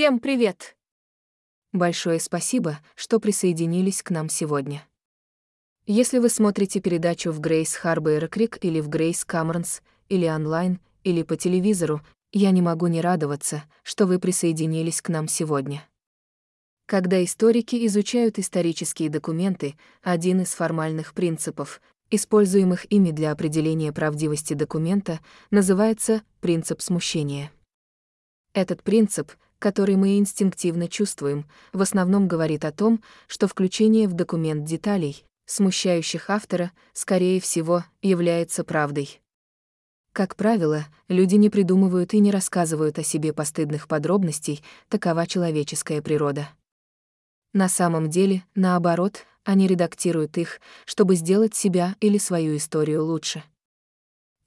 Всем привет! Большое спасибо, что присоединились к нам сегодня. Если вы смотрите передачу в Грейс Харбейр Крик или в Грейс Камернс, или онлайн, или по телевизору, я не могу не радоваться, что вы присоединились к нам сегодня. Когда историки изучают исторические документы, один из формальных принципов, используемых ими для определения правдивости документа, называется принцип смущения. Этот принцип, который мы инстинктивно чувствуем, в основном говорит о том, что включение в документ деталей, смущающих автора, скорее всего, является правдой. Как правило, люди не придумывают и не рассказывают о себе постыдных подробностей, такова человеческая природа. На самом деле, наоборот, они редактируют их, чтобы сделать себя или свою историю лучше.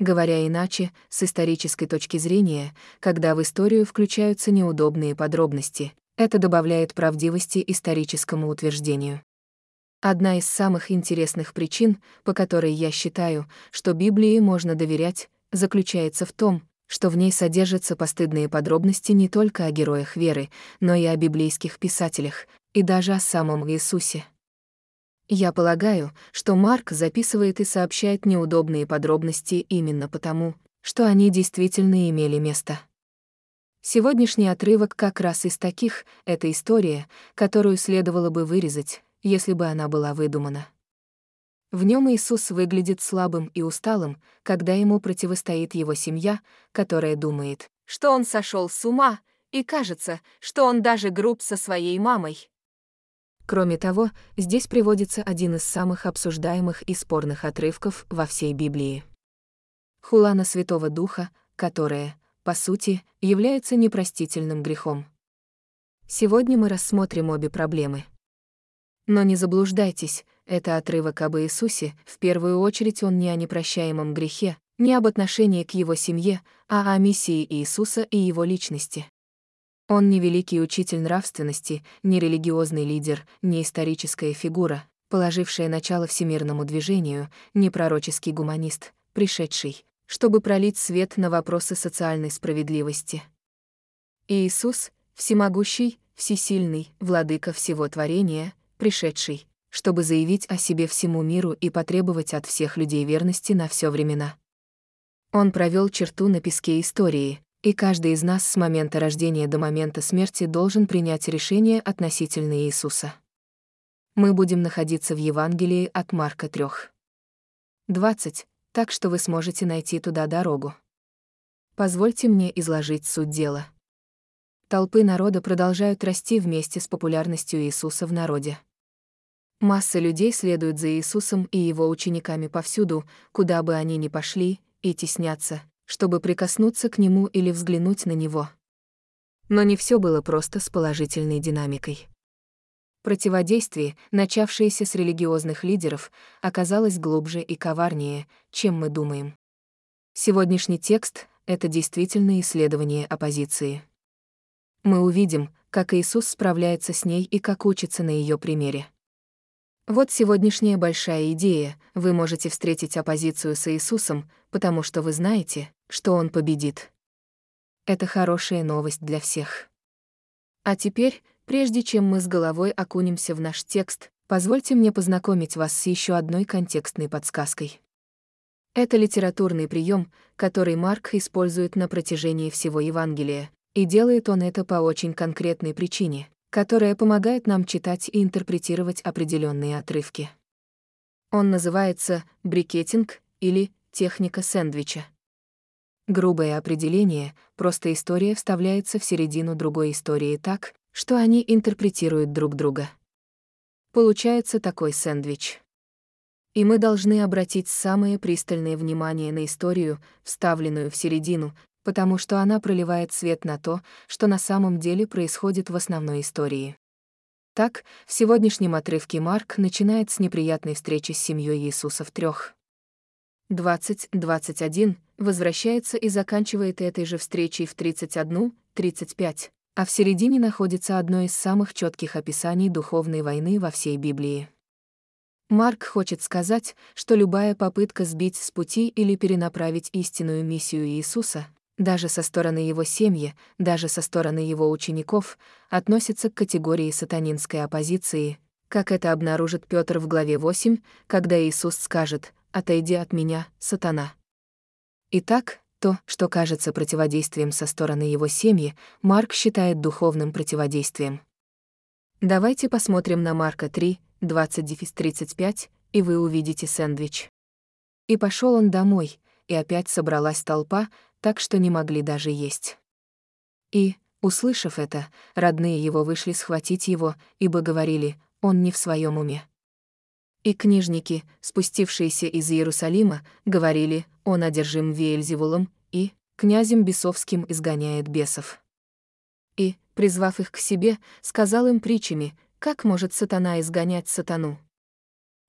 Говоря иначе, с исторической точки зрения, когда в историю включаются неудобные подробности, это добавляет правдивости историческому утверждению. Одна из самых интересных причин, по которой я считаю, что Библии можно доверять, заключается в том, что в ней содержатся постыдные подробности не только о героях веры, но и о библейских писателях, и даже о самом Иисусе. Я полагаю, что Марк записывает и сообщает неудобные подробности именно потому, что они действительно имели место. Сегодняшний отрывок как раз из таких — это история, которую следовало бы вырезать, если бы она была выдумана. В нем Иисус выглядит слабым и усталым, когда ему противостоит его семья, которая думает, что он сошел с ума, и кажется, что он даже груб со своей мамой. Кроме того, здесь приводится один из самых обсуждаемых и спорных отрывков во всей Библии. Хулана Святого Духа, которая, по сути, является непростительным грехом. Сегодня мы рассмотрим обе проблемы. Но не заблуждайтесь, это отрывок об Иисусе, в первую очередь он не о непрощаемом грехе, не об отношении к его семье, а о миссии Иисуса и его личности. Он не великий учитель нравственности, не религиозный лидер, не историческая фигура, положившая начало всемирному движению, не пророческий гуманист, пришедший, чтобы пролить свет на вопросы социальной справедливости. Иисус — всемогущий, всесильный, владыка всего творения, пришедший, чтобы заявить о себе всему миру и потребовать от всех людей верности на все времена. Он провел черту на песке истории, и каждый из нас с момента рождения до момента смерти должен принять решение относительно Иисуса. Мы будем находиться в Евангелии от Марка 3. 20, так что вы сможете найти туда дорогу. Позвольте мне изложить суть дела. Толпы народа продолжают расти вместе с популярностью Иисуса в народе. Масса людей следует за Иисусом и его учениками повсюду, куда бы они ни пошли, и теснятся, чтобы прикоснуться к нему или взглянуть на него. Но не все было просто с положительной динамикой. Противодействие, начавшееся с религиозных лидеров, оказалось глубже и коварнее, чем мы думаем. Сегодняшний текст — это действительно исследование оппозиции. Мы увидим, как Иисус справляется с ней и как учится на ее примере. Вот сегодняшняя большая идея. Вы можете встретить оппозицию с Иисусом, потому что вы знаете, что Он победит. Это хорошая новость для всех. А теперь, прежде чем мы с головой окунемся в наш текст, позвольте мне познакомить вас с еще одной контекстной подсказкой. Это литературный прием, который Марк использует на протяжении всего Евангелия, и делает он это по очень конкретной причине которая помогает нам читать и интерпретировать определенные отрывки. Он называется брикетинг или техника сэндвича. Грубое определение, просто история вставляется в середину другой истории так, что они интерпретируют друг друга. Получается такой сэндвич. И мы должны обратить самое пристальное внимание на историю, вставленную в середину, потому что она проливает свет на то, что на самом деле происходит в основной истории. Так, в сегодняшнем отрывке Марк начинает с неприятной встречи с семьей Иисуса в трех. 20-21 возвращается и заканчивает этой же встречей в 31-35, а в середине находится одно из самых четких описаний духовной войны во всей Библии. Марк хочет сказать, что любая попытка сбить с пути или перенаправить истинную миссию Иисуса даже со стороны его семьи, даже со стороны его учеников, относится к категории сатанинской оппозиции, как это обнаружит Петр в главе 8, когда Иисус скажет «Отойди от меня, сатана». Итак, то, что кажется противодействием со стороны его семьи, Марк считает духовным противодействием. Давайте посмотрим на Марка 3, 20-35, и вы увидите сэндвич. И пошел он домой, и опять собралась толпа, так что не могли даже есть. И, услышав это, родные его вышли схватить его, ибо говорили, он не в своем уме. И книжники, спустившиеся из Иерусалима, говорили, он одержим Веельзевулом и князем бесовским изгоняет бесов. И, призвав их к себе, сказал им притчами, как может сатана изгонять сатану.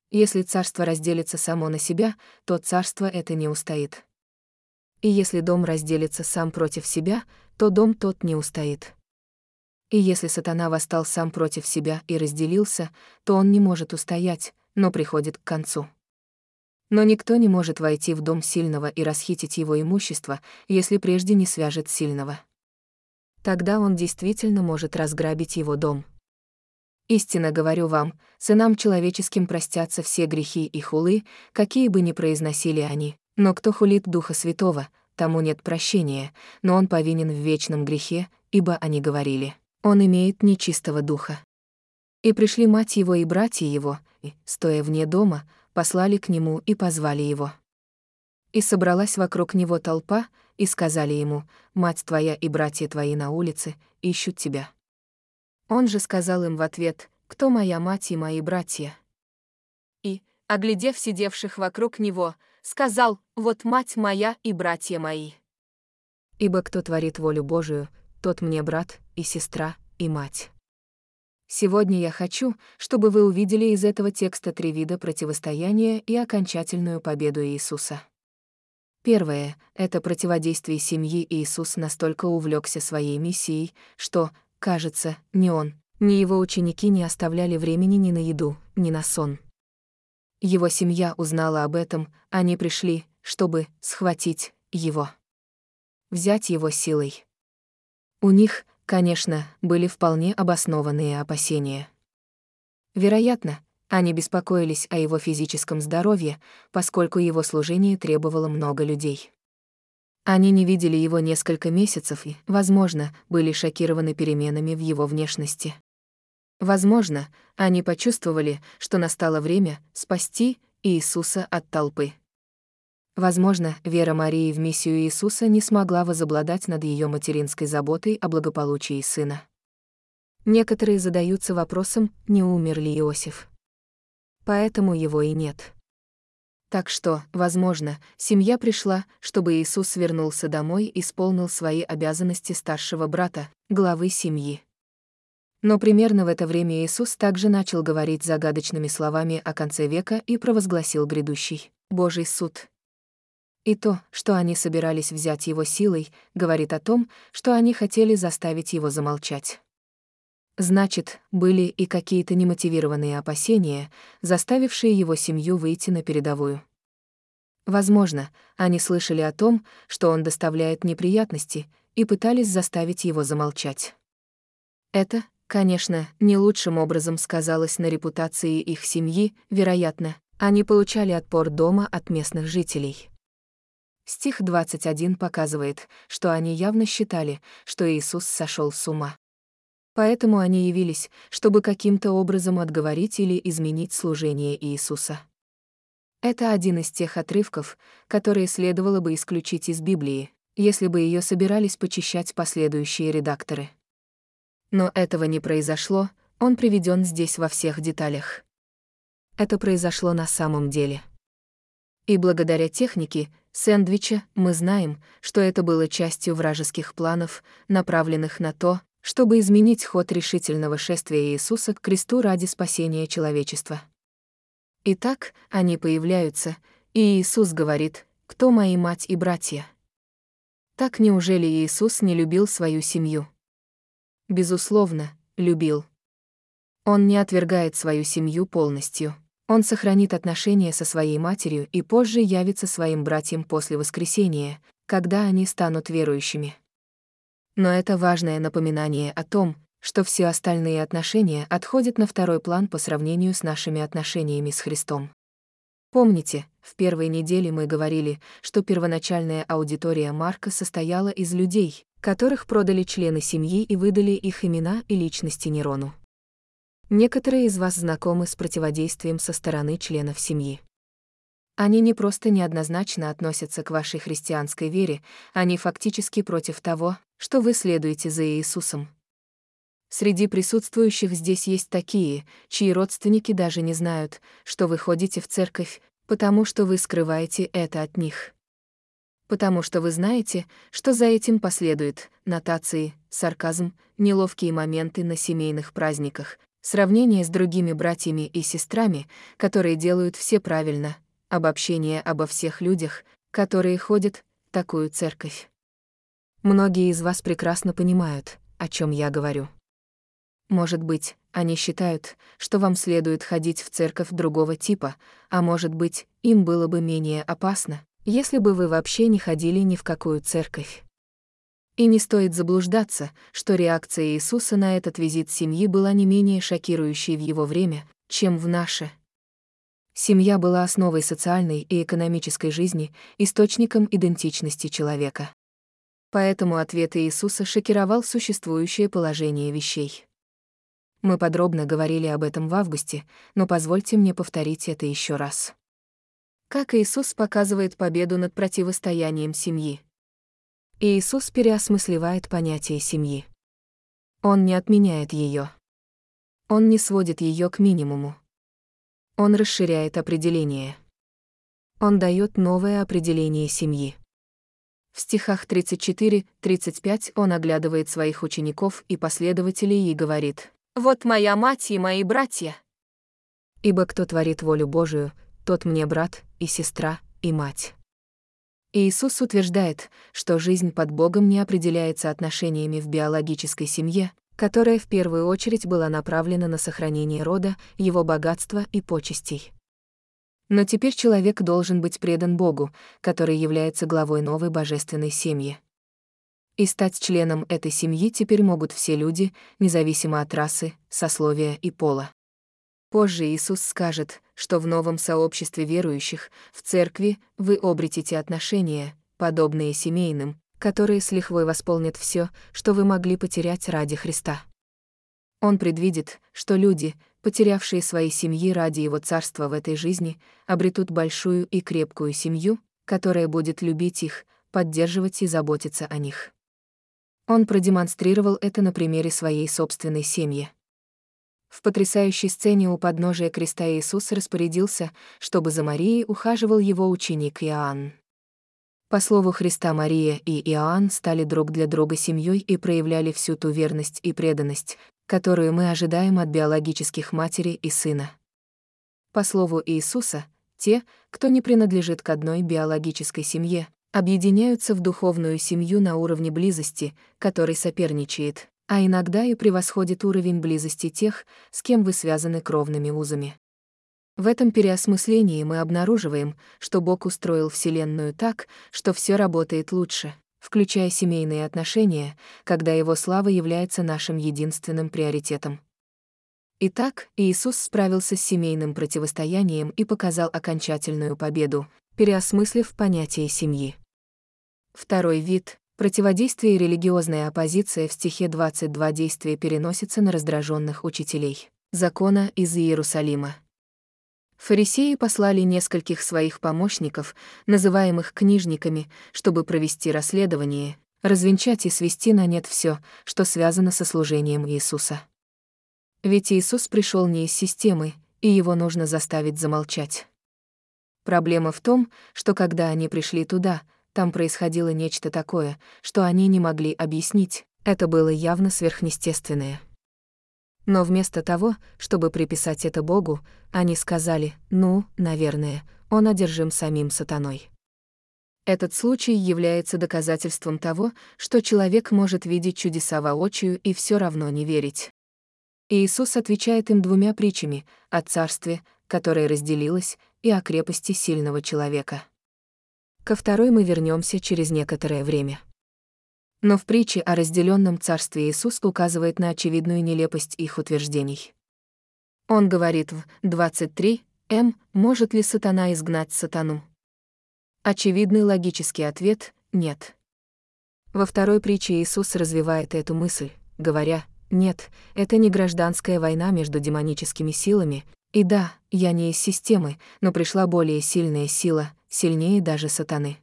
Если царство разделится само на себя, то царство это не устоит. И если дом разделится сам против себя, то дом тот не устоит. И если сатана восстал сам против себя и разделился, то он не может устоять, но приходит к концу. Но никто не может войти в дом сильного и расхитить его имущество, если прежде не свяжет сильного. Тогда он действительно может разграбить его дом. Истинно говорю вам, сынам человеческим простятся все грехи и хулы, какие бы ни произносили они, но кто хулит Духа Святого, тому нет прощения, но он повинен в вечном грехе, ибо они говорили, он имеет нечистого духа. И пришли мать его и братья его, и, стоя вне дома, послали к нему и позвали его. И собралась вокруг него толпа, и сказали ему, «Мать твоя и братья твои на улице ищут тебя». Он же сказал им в ответ, «Кто моя мать и мои братья?» И, оглядев сидевших вокруг него, сказал, «Вот мать моя и братья мои». Ибо кто творит волю Божию, тот мне брат и сестра и мать. Сегодня я хочу, чтобы вы увидели из этого текста три вида противостояния и окончательную победу Иисуса. Первое — это противодействие семьи Иисус настолько увлекся своей миссией, что, кажется, ни он, ни его ученики не оставляли времени ни на еду, ни на сон. Его семья узнала об этом, они пришли, чтобы схватить его. Взять его силой. У них, Конечно, были вполне обоснованные опасения. Вероятно, они беспокоились о его физическом здоровье, поскольку его служение требовало много людей. Они не видели его несколько месяцев и, возможно, были шокированы переменами в его внешности. Возможно, они почувствовали, что настало время спасти Иисуса от толпы. Возможно, вера Марии в миссию Иисуса не смогла возобладать над ее материнской заботой о благополучии сына. Некоторые задаются вопросом, не умер ли Иосиф. Поэтому его и нет. Так что, возможно, семья пришла, чтобы Иисус вернулся домой и исполнил свои обязанности старшего брата, главы семьи. Но примерно в это время Иисус также начал говорить загадочными словами о конце века и провозгласил грядущий Божий суд. И то, что они собирались взять его силой, говорит о том, что они хотели заставить его замолчать. Значит, были и какие-то немотивированные опасения, заставившие его семью выйти на передовую. Возможно, они слышали о том, что он доставляет неприятности, и пытались заставить его замолчать. Это, конечно, не лучшим образом сказалось на репутации их семьи, вероятно, они получали отпор дома от местных жителей. Стих 21 показывает, что они явно считали, что Иисус сошел с ума. Поэтому они явились, чтобы каким-то образом отговорить или изменить служение Иисуса. Это один из тех отрывков, которые следовало бы исключить из Библии, если бы ее собирались почищать последующие редакторы. Но этого не произошло, он приведен здесь во всех деталях. Это произошло на самом деле. И благодаря технике, сэндвича, мы знаем, что это было частью вражеских планов, направленных на то, чтобы изменить ход решительного шествия Иисуса к кресту ради спасения человечества. Итак, они появляются, и Иисус говорит, «Кто мои мать и братья?» Так неужели Иисус не любил свою семью? Безусловно, любил. Он не отвергает свою семью полностью. Он сохранит отношения со своей матерью и позже явится своим братьям после воскресения, когда они станут верующими. Но это важное напоминание о том, что все остальные отношения отходят на второй план по сравнению с нашими отношениями с Христом. Помните, в первой неделе мы говорили, что первоначальная аудитория Марка состояла из людей, которых продали члены семьи и выдали их имена и личности Нерону. Некоторые из вас знакомы с противодействием со стороны членов семьи. Они не просто неоднозначно относятся к вашей христианской вере, они фактически против того, что вы следуете за Иисусом. Среди присутствующих здесь есть такие, чьи родственники даже не знают, что вы ходите в церковь, потому что вы скрываете это от них. Потому что вы знаете, что за этим последует нотации, сарказм, неловкие моменты на семейных праздниках, сравнение с другими братьями и сестрами, которые делают все правильно, обобщение обо всех людях, которые ходят в такую церковь. Многие из вас прекрасно понимают, о чем я говорю. Может быть, они считают, что вам следует ходить в церковь другого типа, а может быть, им было бы менее опасно, если бы вы вообще не ходили ни в какую церковь. И не стоит заблуждаться, что реакция Иисуса на этот визит семьи была не менее шокирующей в его время, чем в наше. Семья была основой социальной и экономической жизни, источником идентичности человека. Поэтому ответ Иисуса шокировал существующее положение вещей. Мы подробно говорили об этом в августе, но позвольте мне повторить это еще раз. Как Иисус показывает победу над противостоянием семьи? Иисус переосмысливает понятие семьи. Он не отменяет ее. Он не сводит ее к минимуму. Он расширяет определение. Он дает новое определение семьи. В стихах 34-35 он оглядывает своих учеников и последователей и говорит вот моя мать и мои братья. Ибо кто творит волю Божию, тот мне брат и сестра и мать. Иисус утверждает, что жизнь под Богом не определяется отношениями в биологической семье, которая в первую очередь была направлена на сохранение рода, его богатства и почестей. Но теперь человек должен быть предан Богу, который является главой новой божественной семьи. И стать членом этой семьи теперь могут все люди, независимо от расы, сословия и пола. Позже Иисус скажет, что в новом сообществе верующих, в церкви, вы обретете отношения, подобные семейным, которые с лихвой восполнят все, что вы могли потерять ради Христа. Он предвидит, что люди, потерявшие свои семьи ради Его царства в этой жизни, обретут большую и крепкую семью, которая будет любить их, поддерживать и заботиться о них. Он продемонстрировал это на примере своей собственной семьи. В потрясающей сцене у подножия креста Иисус распорядился, чтобы за Марией ухаживал его ученик Иоанн. По слову Христа Мария и Иоанн стали друг для друга семьей и проявляли всю ту верность и преданность, которую мы ожидаем от биологических матери и сына. По слову Иисуса, те, кто не принадлежит к одной биологической семье, объединяются в духовную семью на уровне близости, который соперничает, а иногда и превосходит уровень близости тех, с кем вы связаны кровными узами. В этом переосмыслении мы обнаруживаем, что Бог устроил Вселенную так, что все работает лучше, включая семейные отношения, когда Его слава является нашим единственным приоритетом. Итак, Иисус справился с семейным противостоянием и показал окончательную победу, переосмыслив понятие семьи. Второй вид — противодействие и религиозная оппозиция в стихе 22 действия переносится на раздраженных учителей. Закона из Иерусалима. Фарисеи послали нескольких своих помощников, называемых книжниками, чтобы провести расследование, развенчать и свести на нет все, что связано со служением Иисуса. Ведь Иисус пришел не из системы, и его нужно заставить замолчать. Проблема в том, что когда они пришли туда, там происходило нечто такое, что они не могли объяснить, это было явно сверхъестественное. Но вместо того, чтобы приписать это Богу, они сказали, ну, наверное, он одержим самим сатаной. Этот случай является доказательством того, что человек может видеть чудеса воочию и все равно не верить. Иисус отвечает им двумя притчами о царстве, которое разделилось, и о крепости сильного человека. Ко второй мы вернемся через некоторое время. Но в притче о разделенном царстве Иисус указывает на очевидную нелепость их утверждений. Он говорит в 23 М, может ли сатана изгнать сатану? Очевидный логический ответ – нет. Во второй притче Иисус развивает эту мысль, говоря, нет, это не гражданская война между демоническими силами, и да, я не из системы, но пришла более сильная сила, сильнее даже сатаны.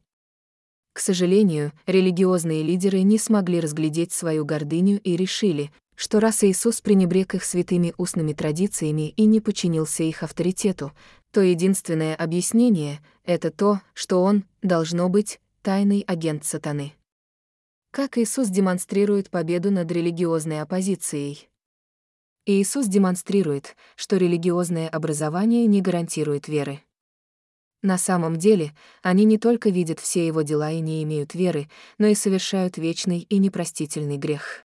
К сожалению, религиозные лидеры не смогли разглядеть свою гордыню и решили, что раз Иисус пренебрег их святыми устными традициями и не подчинился их авторитету, то единственное объяснение — это то, что он, должно быть, тайный агент сатаны. Как Иисус демонстрирует победу над религиозной оппозицией? Иисус демонстрирует, что религиозное образование не гарантирует веры. На самом деле, они не только видят все его дела и не имеют веры, но и совершают вечный и непростительный грех.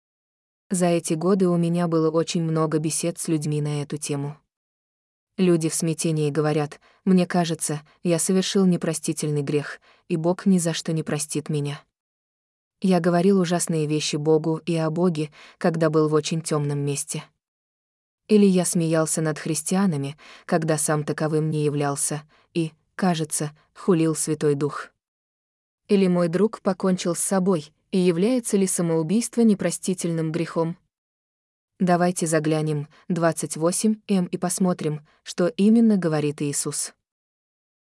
За эти годы у меня было очень много бесед с людьми на эту тему. Люди в смятении говорят, «Мне кажется, я совершил непростительный грех, и Бог ни за что не простит меня». Я говорил ужасные вещи Богу и о Боге, когда был в очень темном месте. Или я смеялся над христианами, когда сам таковым не являлся, и, кажется, хулил Святой Дух. Или мой друг покончил с собой, и является ли самоубийство непростительным грехом? Давайте заглянем 28М и посмотрим, что именно говорит Иисус.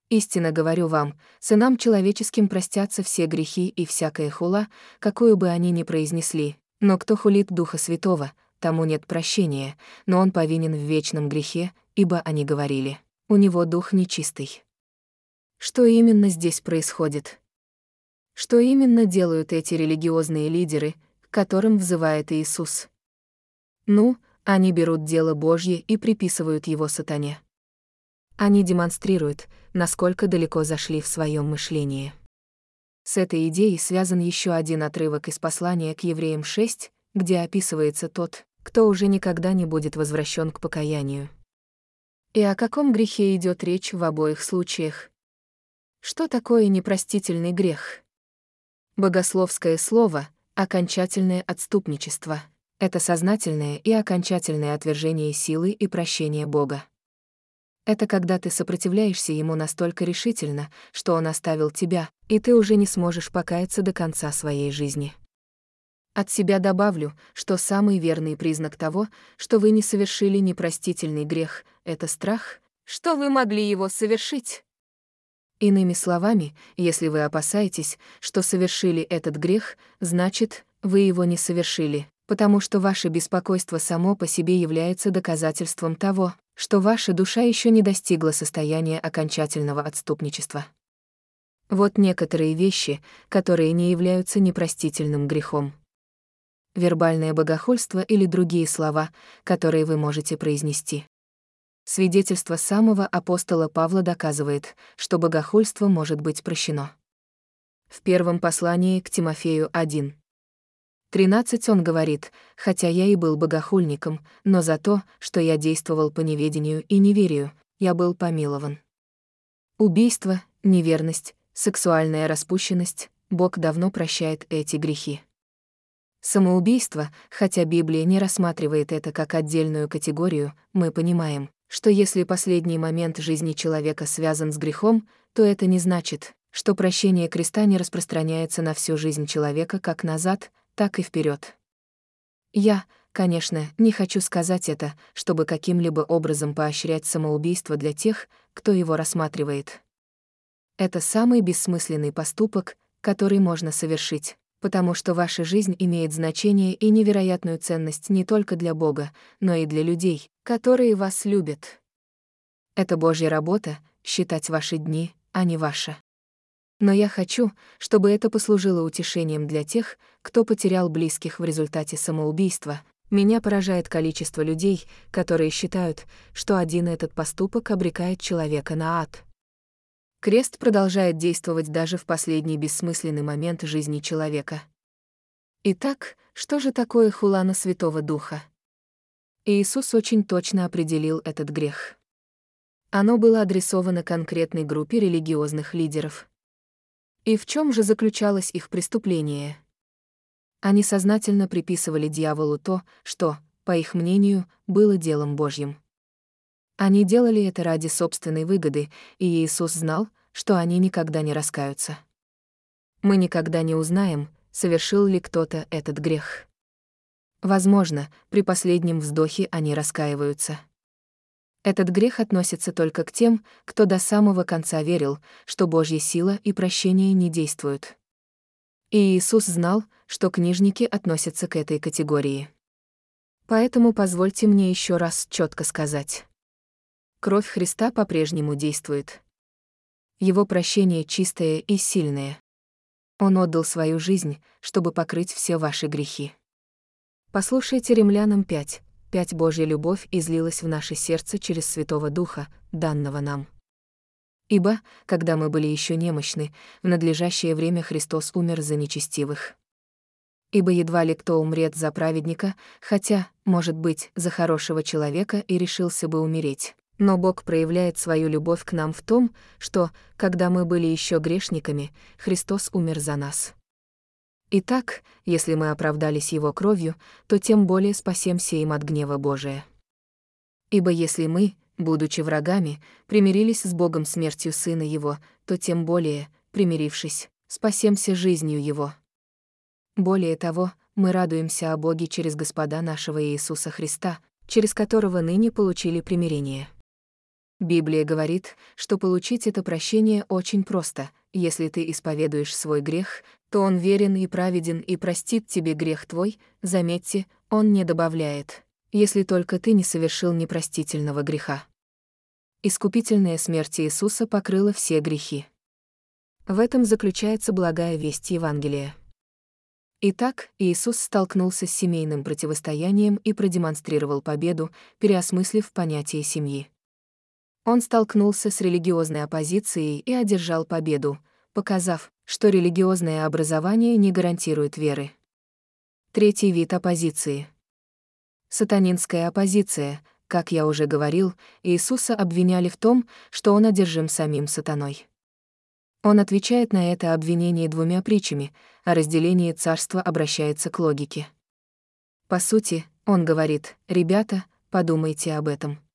Истинно говорю вам, сынам человеческим простятся все грехи и всякая хула, какую бы они ни произнесли, но кто хулит Духа Святого, тому нет прощения, но он повинен в вечном грехе, ибо они говорили, у него дух нечистый. Что именно здесь происходит? Что именно делают эти религиозные лидеры, к которым взывает Иисус? Ну, они берут дело Божье и приписывают его сатане. Они демонстрируют, насколько далеко зашли в своем мышлении. С этой идеей связан еще один отрывок из послания к евреям 6, где описывается тот, кто уже никогда не будет возвращен к покаянию. И о каком грехе идет речь в обоих случаях? Что такое непростительный грех? Богословское слово — окончательное отступничество. Это сознательное и окончательное отвержение силы и прощения Бога. Это когда ты сопротивляешься ему настолько решительно, что он оставил тебя, и ты уже не сможешь покаяться до конца своей жизни. От себя добавлю, что самый верный признак того, что вы не совершили непростительный грех, это страх, что вы могли его совершить. Иными словами, если вы опасаетесь, что совершили этот грех, значит, вы его не совершили, потому что ваше беспокойство само по себе является доказательством того, что ваша душа еще не достигла состояния окончательного отступничества. Вот некоторые вещи, которые не являются непростительным грехом. Вербальное богохульство или другие слова, которые вы можете произнести. Свидетельство самого апостола Павла доказывает, что богохульство может быть прощено. В первом послании к Тимофею 1. 13 он говорит, хотя я и был богохульником, но за то, что я действовал по неведению и неверию, я был помилован. Убийство, неверность, сексуальная распущенность, Бог давно прощает эти грехи. Самоубийство, хотя Библия не рассматривает это как отдельную категорию, мы понимаем, что если последний момент жизни человека связан с грехом, то это не значит, что прощение креста не распространяется на всю жизнь человека как назад, так и вперед. Я, конечно, не хочу сказать это, чтобы каким-либо образом поощрять самоубийство для тех, кто его рассматривает. Это самый бессмысленный поступок, который можно совершить, потому что ваша жизнь имеет значение и невероятную ценность не только для Бога, но и для людей, которые вас любят. Это Божья работа — считать ваши дни, а не ваша. Но я хочу, чтобы это послужило утешением для тех, кто потерял близких в результате самоубийства. Меня поражает количество людей, которые считают, что один этот поступок обрекает человека на ад. Крест продолжает действовать даже в последний бессмысленный момент жизни человека. Итак, что же такое хулана Святого Духа? Иисус очень точно определил этот грех. Оно было адресовано конкретной группе религиозных лидеров. И в чем же заключалось их преступление? Они сознательно приписывали дьяволу то, что, по их мнению, было делом Божьим. Они делали это ради собственной выгоды, и Иисус знал, что они никогда не раскаются. Мы никогда не узнаем, совершил ли кто-то этот грех. Возможно, при последнем вздохе они раскаиваются. Этот грех относится только к тем, кто до самого конца верил, что Божья сила и прощение не действуют. И Иисус знал, что книжники относятся к этой категории. Поэтому позвольте мне еще раз четко сказать. Кровь Христа по-прежнему действует. Его прощение чистое и сильное. Он отдал свою жизнь, чтобы покрыть все ваши грехи. Послушайте Римлянам 5. 5 Божья любовь излилась в наше сердце через Святого Духа, данного нам. Ибо, когда мы были еще немощны, в надлежащее время Христос умер за нечестивых. Ибо едва ли кто умрет за праведника, хотя, может быть, за хорошего человека и решился бы умереть. Но Бог проявляет свою любовь к нам в том, что, когда мы были еще грешниками, Христос умер за нас. Итак, если мы оправдались Его кровью, то тем более спасемся им от гнева Божия. Ибо если мы, будучи врагами, примирились с Богом смертью Сына Его, то тем более, примирившись, спасемся жизнью Его. Более того, мы радуемся о Боге через Господа нашего Иисуса Христа, через которого ныне получили примирение. Библия говорит, что получить это прощение очень просто. Если ты исповедуешь свой грех, то Он верен и праведен и простит тебе грех твой, заметьте, Он не добавляет, если только ты не совершил непростительного греха. Искупительная смерть Иисуса покрыла все грехи. В этом заключается благая весть Евангелия. Итак, Иисус столкнулся с семейным противостоянием и продемонстрировал победу, переосмыслив понятие семьи. Он столкнулся с религиозной оппозицией и одержал победу, показав, что религиозное образование не гарантирует веры. Третий вид оппозиции. Сатанинская оппозиция. Как я уже говорил, Иисуса обвиняли в том, что он одержим самим сатаной. Он отвечает на это обвинение двумя притчами, а разделение царства обращается к логике. По сути, он говорит, «Ребята, подумайте об этом».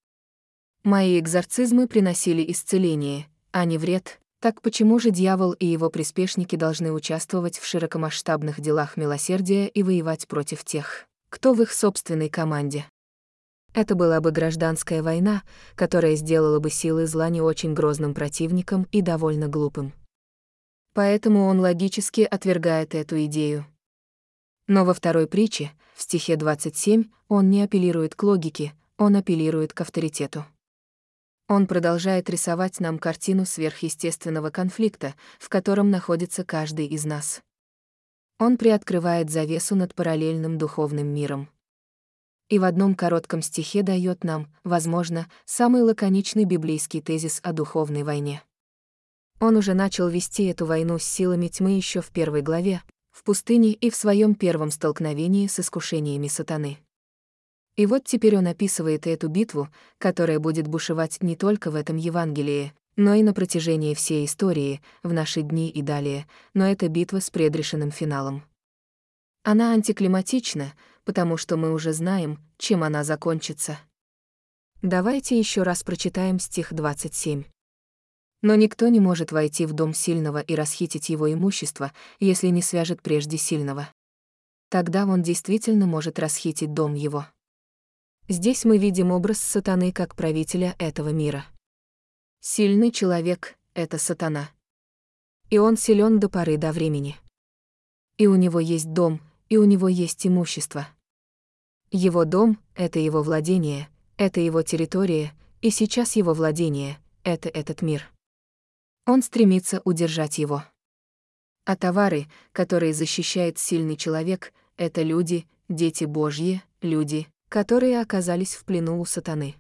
Мои экзорцизмы приносили исцеление, а не вред, так почему же дьявол и его приспешники должны участвовать в широкомасштабных делах милосердия и воевать против тех, кто в их собственной команде? Это была бы гражданская война, которая сделала бы силы зла не очень грозным противником и довольно глупым. Поэтому он логически отвергает эту идею. Но во второй притче, в стихе 27, он не апеллирует к логике, он апеллирует к авторитету. Он продолжает рисовать нам картину сверхъестественного конфликта, в котором находится каждый из нас. Он приоткрывает завесу над параллельным духовным миром. И в одном коротком стихе дает нам, возможно, самый лаконичный библейский тезис о духовной войне. Он уже начал вести эту войну с силами тьмы еще в первой главе, в пустыне и в своем первом столкновении с искушениями сатаны. И вот теперь он описывает эту битву, которая будет бушевать не только в этом Евангелии, но и на протяжении всей истории, в наши дни и далее, но это битва с предрешенным финалом. Она антиклиматична, потому что мы уже знаем, чем она закончится. Давайте еще раз прочитаем стих 27. Но никто не может войти в дом сильного и расхитить его имущество, если не свяжет прежде сильного. Тогда он действительно может расхитить дом его. Здесь мы видим образ сатаны как правителя этого мира. Сильный человек — это сатана. И он силен до поры до времени. И у него есть дом, и у него есть имущество. Его дом — это его владение, это его территория, и сейчас его владение — это этот мир. Он стремится удержать его. А товары, которые защищает сильный человек, это люди, дети Божьи, люди, которые оказались в плену у сатаны.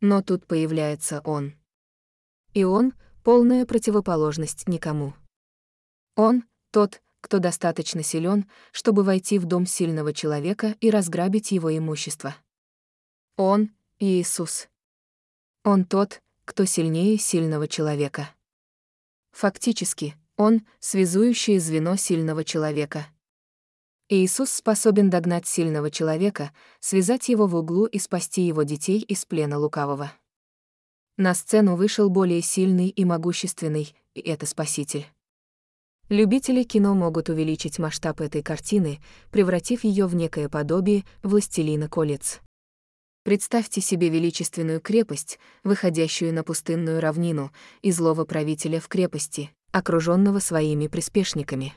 Но тут появляется он. И он — полная противоположность никому. Он — тот, кто достаточно силен, чтобы войти в дом сильного человека и разграбить его имущество. Он — Иисус. Он тот, кто сильнее сильного человека. Фактически, Он — связующее звено сильного человека. Иисус способен догнать сильного человека, связать его в углу и спасти его детей из плена лукавого. На сцену вышел более сильный и могущественный, и это Спаситель. Любители кино могут увеличить масштаб этой картины, превратив ее в некое подобие «Властелина колец». Представьте себе величественную крепость, выходящую на пустынную равнину, и злого правителя в крепости, окруженного своими приспешниками.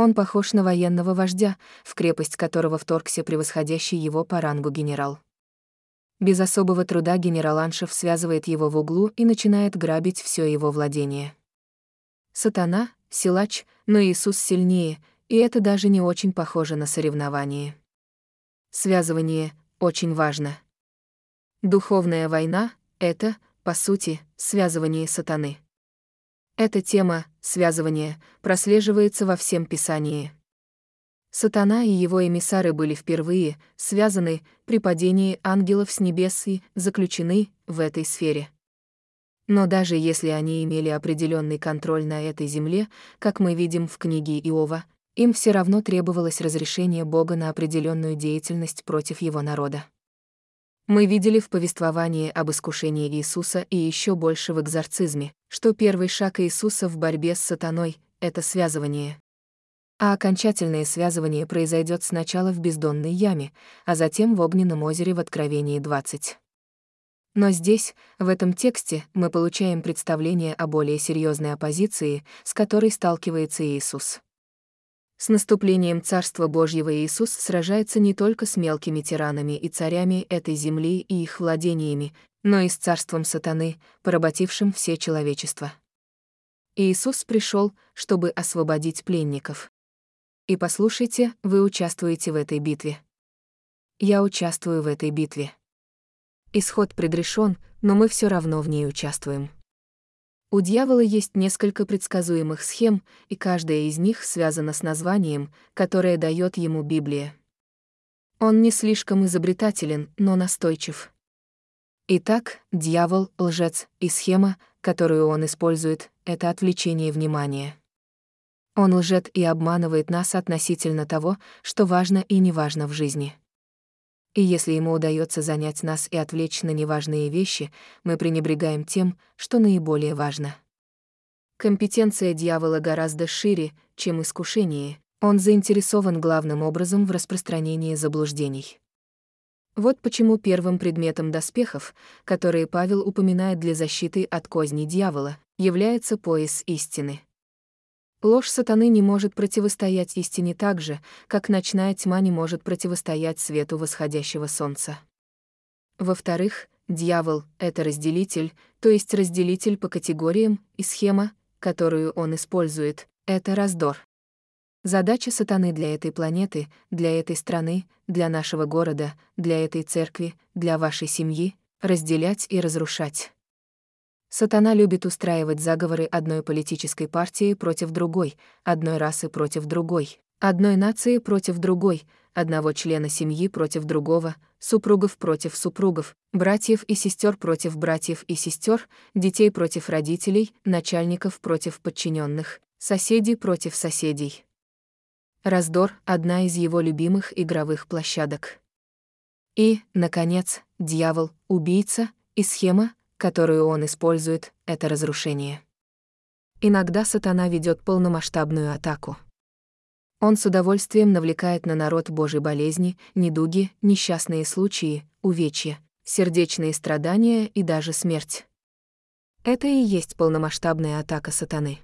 Он похож на военного вождя, в крепость которого вторгся превосходящий его по рангу генерал. Без особого труда генерал Аншев связывает его в углу и начинает грабить все его владение. Сатана — силач, но Иисус сильнее, и это даже не очень похоже на соревнование. Связывание очень важно. Духовная война — это, по сути, связывание сатаны. Эта тема, связывания, прослеживается во всем Писании. Сатана и его эмиссары были впервые связаны при падении ангелов с небес и заключены в этой сфере. Но даже если они имели определенный контроль на этой земле, как мы видим в книге Иова, им все равно требовалось разрешение Бога на определенную деятельность против его народа. Мы видели в повествовании об искушении Иисуса и еще больше в экзорцизме, что первый шаг Иисуса в борьбе с сатаной — это связывание. А окончательное связывание произойдет сначала в бездонной яме, а затем в огненном озере в Откровении 20. Но здесь, в этом тексте, мы получаем представление о более серьезной оппозиции, с которой сталкивается Иисус. С наступлением Царства Божьего Иисус сражается не только с мелкими тиранами и царями этой земли и их владениями, но и с царством сатаны, поработившим все человечество. Иисус пришел, чтобы освободить пленников. И послушайте, вы участвуете в этой битве. Я участвую в этой битве. Исход предрешен, но мы все равно в ней участвуем. У дьявола есть несколько предсказуемых схем, и каждая из них связана с названием, которое дает ему Библия. Он не слишком изобретателен, но настойчив. Итак, дьявол, лжец и схема, которую он использует, это отвлечение внимания. Он лжет и обманывает нас относительно того, что важно и не важно в жизни. И если ему удается занять нас и отвлечь на неважные вещи, мы пренебрегаем тем, что наиболее важно. Компетенция дьявола гораздо шире, чем искушение. Он заинтересован главным образом в распространении заблуждений. Вот почему первым предметом доспехов, которые Павел упоминает для защиты от козни дьявола, является пояс истины. Ложь сатаны не может противостоять истине так же, как ночная тьма не может противостоять свету восходящего солнца. Во-вторых, дьявол — это разделитель, то есть разделитель по категориям, и схема, которую он использует, — это раздор. Задача сатаны для этой планеты, для этой страны, для нашего города, для этой церкви, для вашей семьи — разделять и разрушать. Сатана любит устраивать заговоры одной политической партии против другой, одной расы против другой, одной нации против другой, одного члена семьи против другого, супругов против супругов, братьев и сестер против братьев и сестер, детей против родителей, начальников против подчиненных, соседей против соседей. Раздор — одна из его любимых игровых площадок. И, наконец, дьявол, убийца и схема, которую он использует, это разрушение. Иногда сатана ведет полномасштабную атаку. Он с удовольствием навлекает на народ Божьи болезни, недуги, несчастные случаи, увечья, сердечные страдания и даже смерть. Это и есть полномасштабная атака сатаны.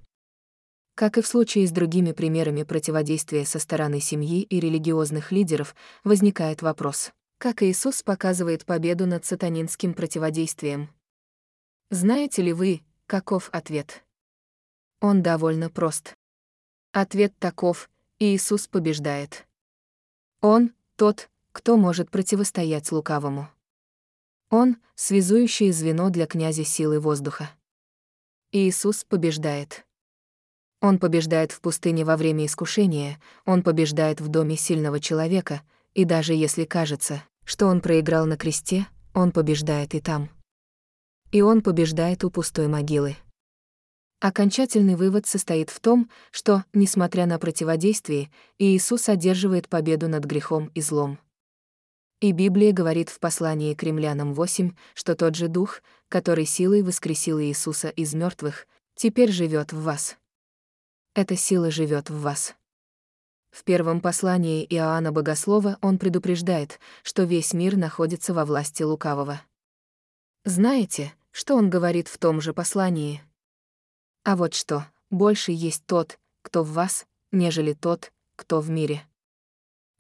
Как и в случае с другими примерами противодействия со стороны семьи и религиозных лидеров, возникает вопрос, как Иисус показывает победу над сатанинским противодействием. Знаете ли вы, каков ответ? Он довольно прост. Ответ таков — Иисус побеждает. Он — тот, кто может противостоять лукавому. Он — связующее звено для князя силы воздуха. Иисус побеждает. Он побеждает в пустыне во время искушения, он побеждает в доме сильного человека, и даже если кажется, что он проиграл на кресте, он побеждает и там и он побеждает у пустой могилы. Окончательный вывод состоит в том, что, несмотря на противодействие, Иисус одерживает победу над грехом и злом. И Библия говорит в послании к римлянам 8, что тот же Дух, который силой воскресил Иисуса из мертвых, теперь живет в вас. Эта сила живет в вас. В первом послании Иоанна Богослова он предупреждает, что весь мир находится во власти лукавого. Знаете, что он говорит в том же послании? А вот что, больше есть тот, кто в вас, нежели тот, кто в мире.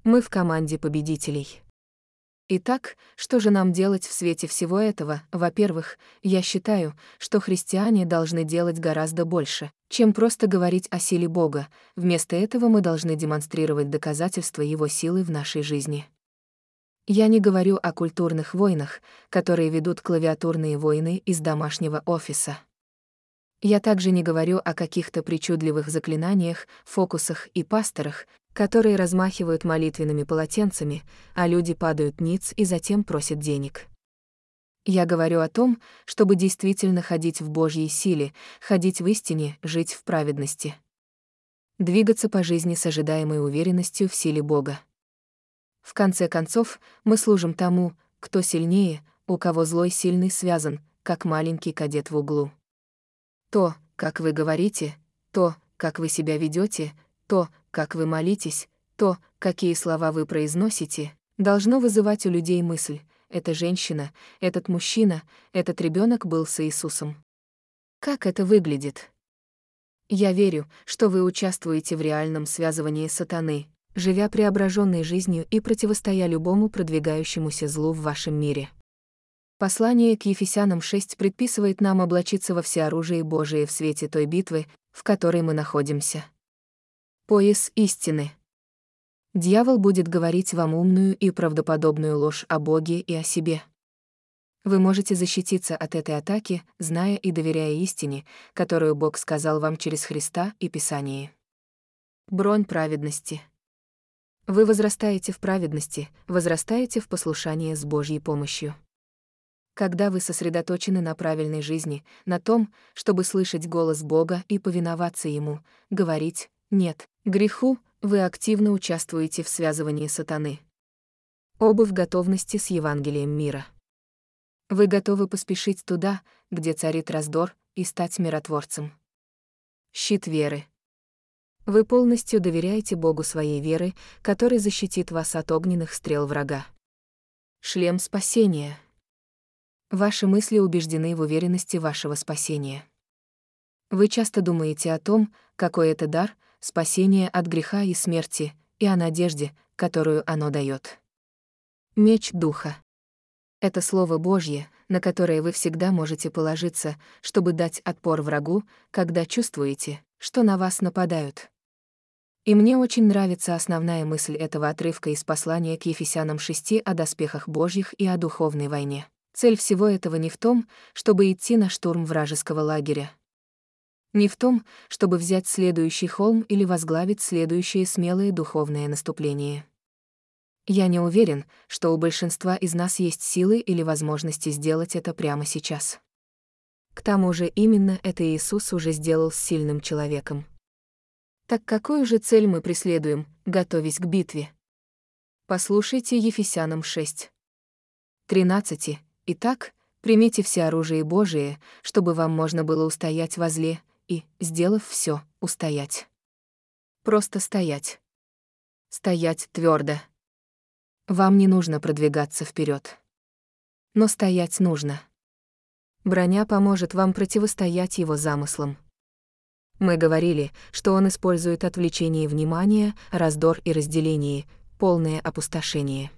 Мы в команде победителей. Итак, что же нам делать в свете всего этого? Во-первых, я считаю, что христиане должны делать гораздо больше, чем просто говорить о силе Бога. Вместо этого мы должны демонстрировать доказательства Его силы в нашей жизни. Я не говорю о культурных войнах, которые ведут клавиатурные войны из домашнего офиса. Я также не говорю о каких-то причудливых заклинаниях, фокусах и пасторах, которые размахивают молитвенными полотенцами, а люди падают ниц и затем просят денег. Я говорю о том, чтобы действительно ходить в Божьей силе, ходить в истине, жить в праведности. Двигаться по жизни с ожидаемой уверенностью в силе Бога. В конце концов, мы служим тому, кто сильнее, у кого злой сильный связан, как маленький кадет в углу. То, как вы говорите, то, как вы себя ведете, то, как вы молитесь, то, какие слова вы произносите, должно вызывать у людей мысль «эта женщина, этот мужчина, этот ребенок был с Иисусом». Как это выглядит? Я верю, что вы участвуете в реальном связывании сатаны, живя преображенной жизнью и противостоя любому продвигающемуся злу в вашем мире. Послание к Ефесянам 6 предписывает нам облачиться во всеоружие Божие в свете той битвы, в которой мы находимся. Пояс истины. Дьявол будет говорить вам умную и правдоподобную ложь о Боге и о себе. Вы можете защититься от этой атаки, зная и доверяя истине, которую Бог сказал вам через Христа и Писание. Бронь праведности. Вы возрастаете в праведности, возрастаете в послушании с Божьей помощью. Когда вы сосредоточены на правильной жизни, на том, чтобы слышать голос Бога и повиноваться Ему, говорить нет, греху, вы активно участвуете в связывании сатаны. Оба в готовности с Евангелием мира. Вы готовы поспешить туда, где царит раздор, и стать миротворцем. Щит веры. Вы полностью доверяете Богу своей веры, который защитит вас от огненных стрел врага. Шлем спасения. Ваши мысли убеждены в уверенности вашего спасения. Вы часто думаете о том, какой это дар — спасение от греха и смерти, и о надежде, которую оно дает. Меч Духа. Это Слово Божье, на которое вы всегда можете положиться, чтобы дать отпор врагу, когда чувствуете, что на вас нападают. И мне очень нравится основная мысль этого отрывка из послания к Ефесянам 6 о доспехах Божьих и о духовной войне. Цель всего этого не в том, чтобы идти на штурм вражеского лагеря, не в том, чтобы взять следующий холм или возглавить следующее смелое духовное наступление. Я не уверен, что у большинства из нас есть силы или возможности сделать это прямо сейчас. К тому же именно это Иисус уже сделал с сильным человеком. Так какую же цель мы преследуем, готовясь к битве? Послушайте Ефесянам 6. 13. Итак, примите все оружие Божие, чтобы вам можно было устоять возле, и, сделав все, устоять. Просто стоять. Стоять твердо. Вам не нужно продвигаться вперед. Но стоять нужно. Броня поможет вам противостоять его замыслам. Мы говорили, что он использует отвлечение внимания, раздор и разделение, полное опустошение.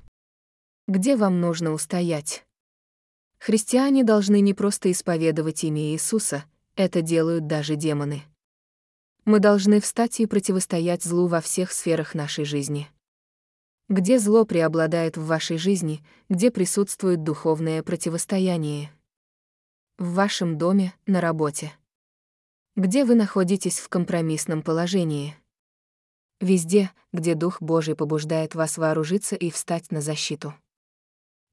Где вам нужно устоять? Христиане должны не просто исповедовать имя Иисуса — это делают даже демоны. Мы должны встать и противостоять злу во всех сферах нашей жизни. Где зло преобладает в вашей жизни, где присутствует духовное противостояние? В вашем доме, на работе. Где вы находитесь в компромиссном положении? Везде, где Дух Божий побуждает вас вооружиться и встать на защиту.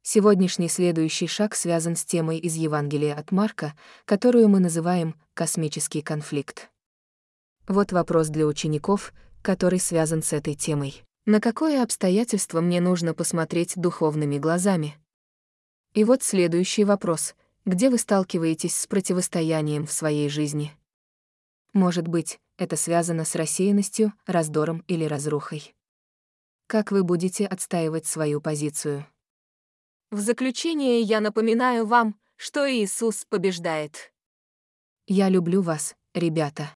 Сегодняшний следующий шаг связан с темой из Евангелия от Марка, которую мы называем «космический конфликт». Вот вопрос для учеников, который связан с этой темой. На какое обстоятельство мне нужно посмотреть духовными глазами? И вот следующий вопрос. Где вы сталкиваетесь с противостоянием в своей жизни? Может быть, это связано с рассеянностью, раздором или разрухой. Как вы будете отстаивать свою позицию? В заключение я напоминаю вам, что Иисус побеждает. Я люблю вас, ребята.